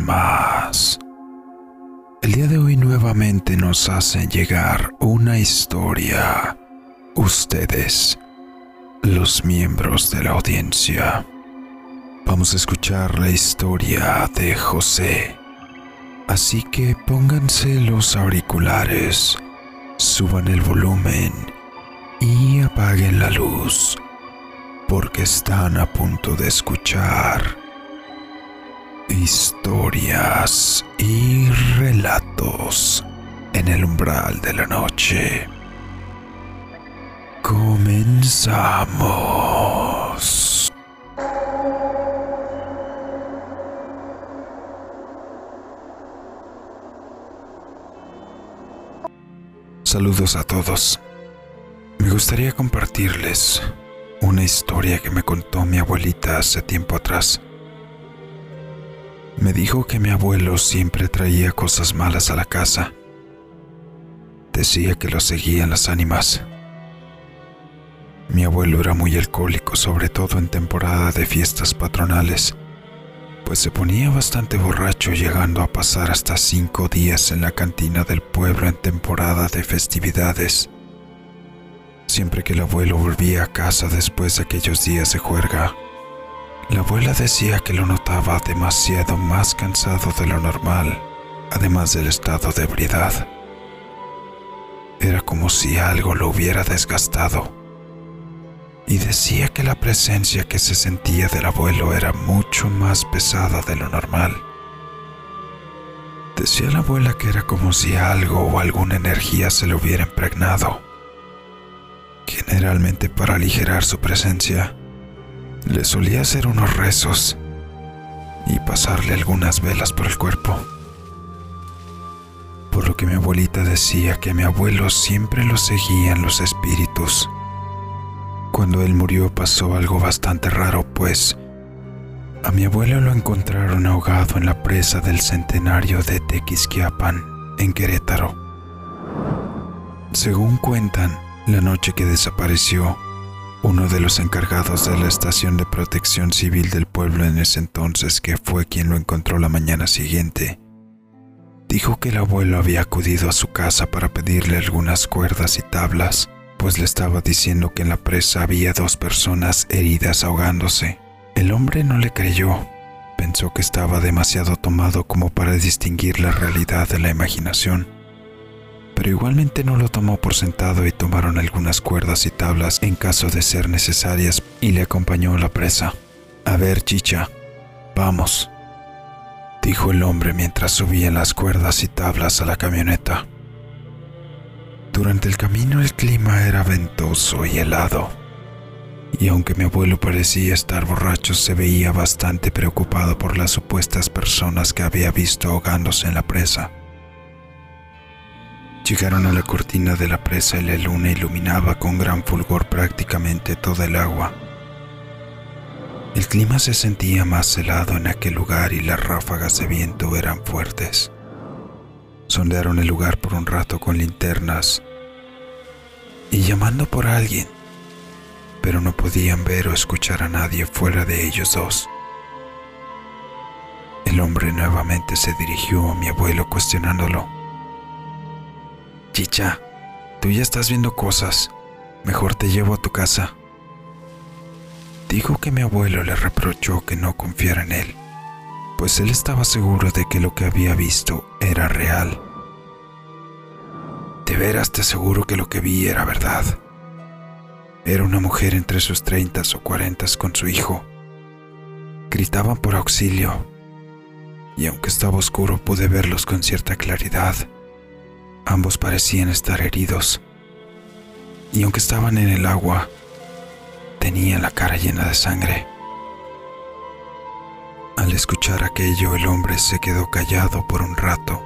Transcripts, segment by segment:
más. El día de hoy nuevamente nos hacen llegar una historia. Ustedes, los miembros de la audiencia. Vamos a escuchar la historia de José. Así que pónganse los auriculares, suban el volumen y apaguen la luz, porque están a punto de escuchar historias y relatos en el umbral de la noche. Comenzamos. Saludos a todos. Me gustaría compartirles una historia que me contó mi abuelita hace tiempo atrás. Me dijo que mi abuelo siempre traía cosas malas a la casa. Decía que lo seguían las ánimas. Mi abuelo era muy alcohólico, sobre todo en temporada de fiestas patronales, pues se ponía bastante borracho llegando a pasar hasta cinco días en la cantina del pueblo en temporada de festividades. Siempre que el abuelo volvía a casa después de aquellos días de juerga, la abuela decía que lo notaba demasiado más cansado de lo normal, además del estado de ebriedad. Era como si algo lo hubiera desgastado. Y decía que la presencia que se sentía del abuelo era mucho más pesada de lo normal. Decía la abuela que era como si algo o alguna energía se le hubiera impregnado. Generalmente para aligerar su presencia, le solía hacer unos rezos y pasarle algunas velas por el cuerpo. Por lo que mi abuelita decía que a mi abuelo siempre lo seguían los espíritus. Cuando él murió pasó algo bastante raro, pues a mi abuelo lo encontraron ahogado en la presa del centenario de Tequisquiapan, en Querétaro. Según cuentan, la noche que desapareció, uno de los encargados de la estación de protección civil del pueblo en ese entonces, que fue quien lo encontró la mañana siguiente, dijo que el abuelo había acudido a su casa para pedirle algunas cuerdas y tablas, pues le estaba diciendo que en la presa había dos personas heridas ahogándose. El hombre no le creyó, pensó que estaba demasiado tomado como para distinguir la realidad de la imaginación pero igualmente no lo tomó por sentado y tomaron algunas cuerdas y tablas en caso de ser necesarias y le acompañó a la presa. A ver, chicha, vamos, dijo el hombre mientras subían las cuerdas y tablas a la camioneta. Durante el camino el clima era ventoso y helado, y aunque mi abuelo parecía estar borracho, se veía bastante preocupado por las supuestas personas que había visto ahogándose en la presa. Llegaron a la cortina de la presa y la luna iluminaba con gran fulgor prácticamente toda el agua. El clima se sentía más helado en aquel lugar y las ráfagas de viento eran fuertes. Sondearon el lugar por un rato con linternas y llamando por alguien, pero no podían ver o escuchar a nadie fuera de ellos dos. El hombre nuevamente se dirigió a mi abuelo cuestionándolo. Chicha, tú ya estás viendo cosas. Mejor te llevo a tu casa. Dijo que mi abuelo le reprochó que no confiara en él, pues él estaba seguro de que lo que había visto era real. De veras te aseguro que lo que vi era verdad. Era una mujer entre sus treintas o cuarentas con su hijo. Gritaban por auxilio, y aunque estaba oscuro pude verlos con cierta claridad. Ambos parecían estar heridos, y aunque estaban en el agua, tenían la cara llena de sangre. Al escuchar aquello, el hombre se quedó callado por un rato.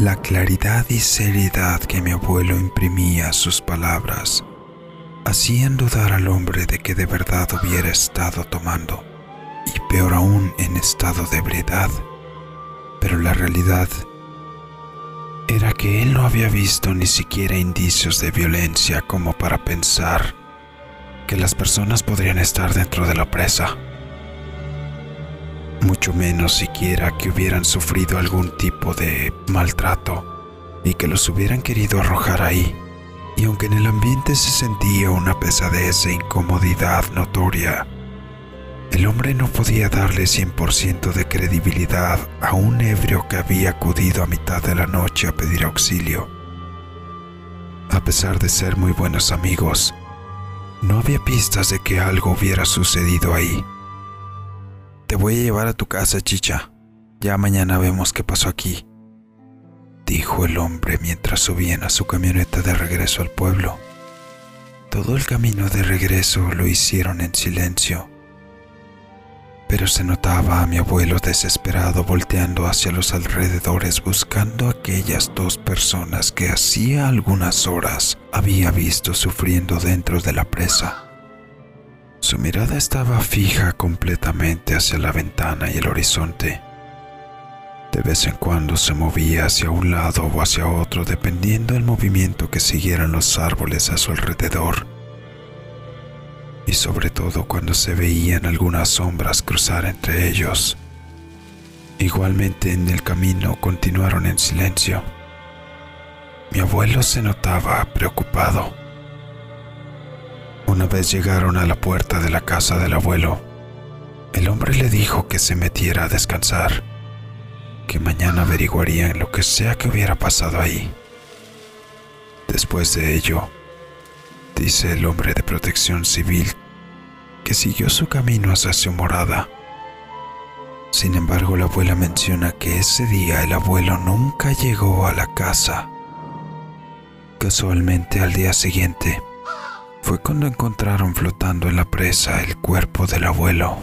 La claridad y seriedad que mi abuelo imprimía a sus palabras hacían dudar al hombre de que de verdad hubiera estado tomando, y peor aún en estado de ebriedad. Pero la realidad era que él no había visto ni siquiera indicios de violencia como para pensar que las personas podrían estar dentro de la presa. mucho menos siquiera que hubieran sufrido algún tipo de maltrato y que los hubieran querido arrojar ahí. Y aunque en el ambiente se sentía una pesadez e incomodidad notoria, el hombre no podía darle 100% de credibilidad a un ebrio que había acudido a mitad de la noche a pedir auxilio. A pesar de ser muy buenos amigos, no había pistas de que algo hubiera sucedido ahí. Te voy a llevar a tu casa, chicha. Ya mañana vemos qué pasó aquí, dijo el hombre mientras subían a su camioneta de regreso al pueblo. Todo el camino de regreso lo hicieron en silencio, pero se notaba a mi abuelo desesperado volteando hacia los alrededores buscando aquellas dos personas que hacía algunas horas había visto sufriendo dentro de la presa. Su mirada estaba fija completamente hacia la ventana y el horizonte. De vez en cuando se movía hacia un lado o hacia otro dependiendo del movimiento que siguieran los árboles a su alrededor. Y sobre todo cuando se veían algunas sombras cruzar entre ellos. Igualmente en el camino continuaron en silencio. Mi abuelo se notaba preocupado. Una vez llegaron a la puerta de la casa del abuelo, el hombre le dijo que se metiera a descansar, que mañana averiguarían lo que sea que hubiera pasado ahí. Después de ello, dice el hombre de protección civil que siguió su camino hacia su morada. Sin embargo, la abuela menciona que ese día el abuelo nunca llegó a la casa. Casualmente al día siguiente, fue cuando encontraron flotando en la presa el cuerpo del abuelo.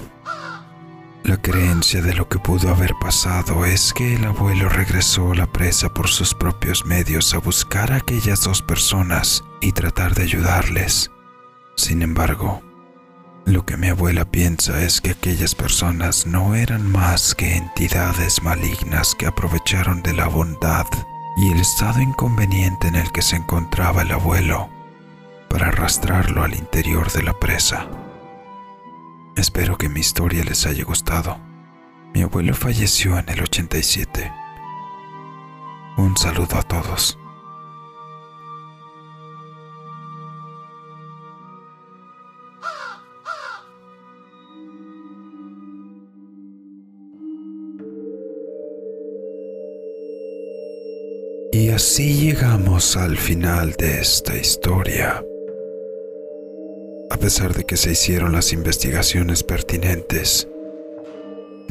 La creencia de lo que pudo haber pasado es que el abuelo regresó a la presa por sus propios medios a buscar a aquellas dos personas y tratar de ayudarles. Sin embargo, lo que mi abuela piensa es que aquellas personas no eran más que entidades malignas que aprovecharon de la bondad y el estado inconveniente en el que se encontraba el abuelo para arrastrarlo al interior de la presa. Espero que mi historia les haya gustado. Mi abuelo falleció en el 87. Un saludo a todos. Y así llegamos al final de esta historia. A pesar de que se hicieron las investigaciones pertinentes,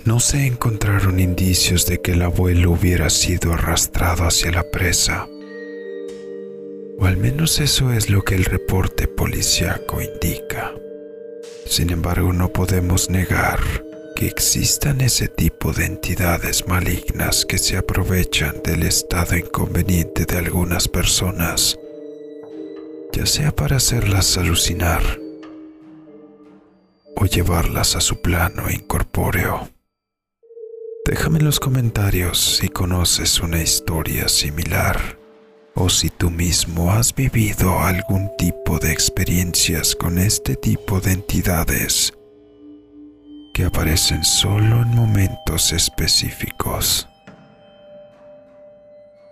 no se encontraron indicios de que el abuelo hubiera sido arrastrado hacia la presa. O al menos eso es lo que el reporte policiaco indica. Sin embargo, no podemos negar que existan ese tipo de entidades malignas que se aprovechan del estado inconveniente de algunas personas, ya sea para hacerlas alucinar o llevarlas a su plano incorpóreo. Déjame en los comentarios si conoces una historia similar o si tú mismo has vivido algún tipo de experiencias con este tipo de entidades que aparecen solo en momentos específicos.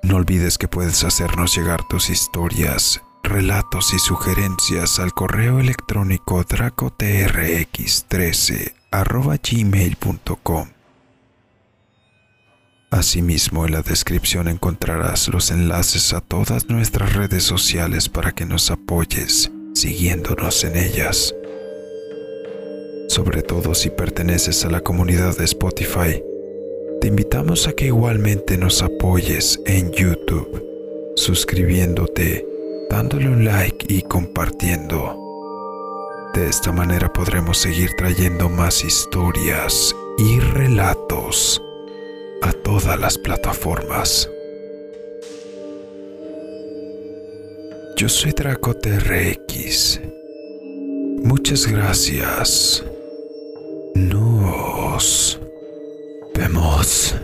No olvides que puedes hacernos llegar tus historias relatos y sugerencias al correo electrónico dracotrx13 gmail.com. Asimismo, en la descripción encontrarás los enlaces a todas nuestras redes sociales para que nos apoyes siguiéndonos en ellas. Sobre todo si perteneces a la comunidad de Spotify, te invitamos a que igualmente nos apoyes en YouTube, suscribiéndote dándole un like y compartiendo. De esta manera podremos seguir trayendo más historias y relatos a todas las plataformas. Yo soy DracoTRX. Muchas gracias. Nos vemos.